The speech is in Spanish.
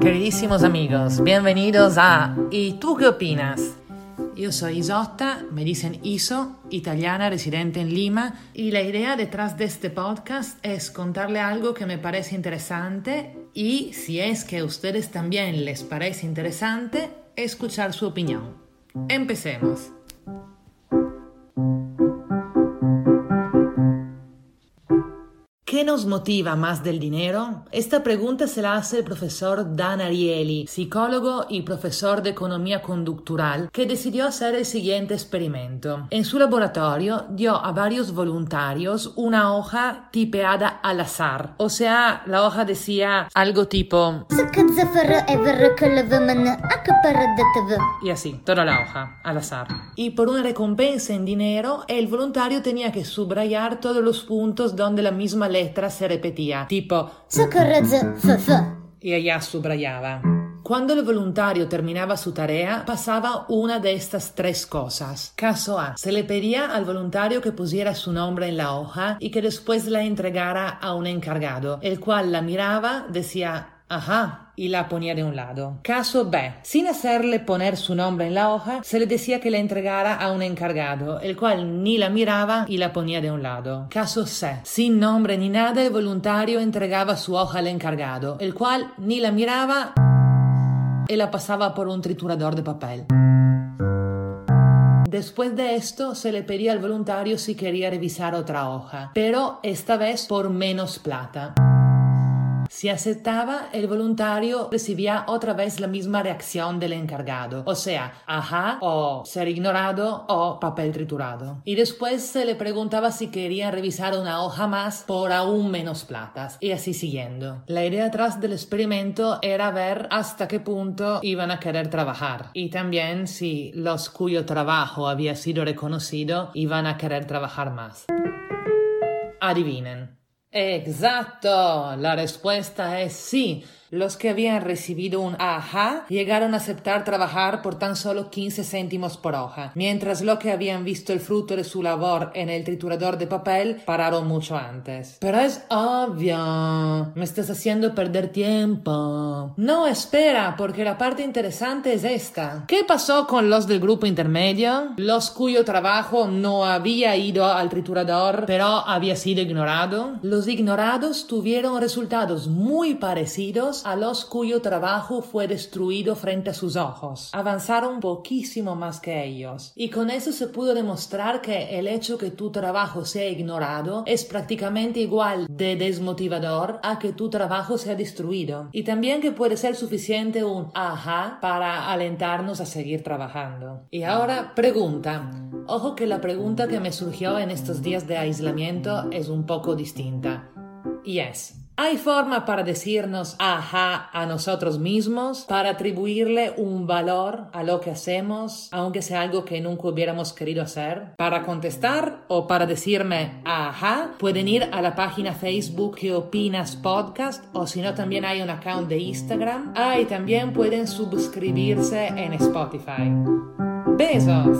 Queridísimos amigos, bienvenidos a ¿Y tú qué opinas? Yo soy Isotta, me dicen Iso, italiana residente en Lima, y la idea detrás de este podcast es contarle algo que me parece interesante y, si es que a ustedes también les parece interesante, escuchar su opinión. Empecemos. ¿Qué nos motiva más del dinero? Esta pregunta se la hace el profesor Dan Ariely, psicólogo y profesor de economía conductural, que decidió hacer el siguiente experimento. En su laboratorio dio a varios voluntarios una hoja tipeada al azar, o sea, la hoja decía algo tipo y así, toda la hoja, al azar. Y por una recompensa en dinero, el voluntario tenía que subrayar todos los puntos donde la misma se repetía, tipo y ella subrayaba. Cuando el voluntario terminaba su tarea, pasaba una de estas tres cosas. Caso A. Se le pedía al voluntario que pusiera su nombre en la hoja y que después la entregara a un encargado, el cual la miraba, decía Ajá, y la ponía de un lado. Caso B. Sin hacerle poner su nombre en la hoja, se le decía que la entregara a un encargado, el cual ni la miraba y la ponía de un lado. Caso C. Sin nombre ni nada, el voluntario entregaba su hoja al encargado, el cual ni la miraba y la pasaba por un triturador de papel. Después de esto se le pedía al voluntario si quería revisar otra hoja, pero esta vez por menos plata. Si aceptaba, el voluntario recibía otra vez la misma reacción del encargado, o sea, ajá o ser ignorado o papel triturado. Y después se le preguntaba si quería revisar una hoja más por aún menos platas, y así siguiendo. La idea atrás del experimento era ver hasta qué punto iban a querer trabajar, y también si los cuyo trabajo había sido reconocido iban a querer trabajar más. Adivinen. Exacto, la respuesta es sí. Los que habían recibido un ajá llegaron a aceptar trabajar por tan solo 15 céntimos por hoja, mientras los que habían visto el fruto de su labor en el triturador de papel pararon mucho antes. Pero es obvio, me estás haciendo perder tiempo. No, espera, porque la parte interesante es esta. ¿Qué pasó con los del grupo intermedio? Los cuyo trabajo no había ido al triturador, pero había sido ignorado. Los ignorados tuvieron resultados muy parecidos a los cuyo trabajo fue destruido frente a sus ojos. Avanzaron poquísimo más que ellos. Y con eso se pudo demostrar que el hecho que tu trabajo sea ignorado es prácticamente igual de desmotivador a que tu trabajo sea destruido. Y también que puede ser suficiente un ajá para alentarnos a seguir trabajando. Y ahora pregunta. Ojo que la pregunta que me surgió en estos días de aislamiento es un poco distinta. Y ¿Hay forma para decirnos ajá a nosotros mismos, para atribuirle un valor a lo que hacemos, aunque sea algo que nunca hubiéramos querido hacer? Para contestar o para decirme ajá, pueden ir a la página Facebook que opinas podcast o si no también hay un account de Instagram. Ah, también pueden suscribirse en Spotify. Besos.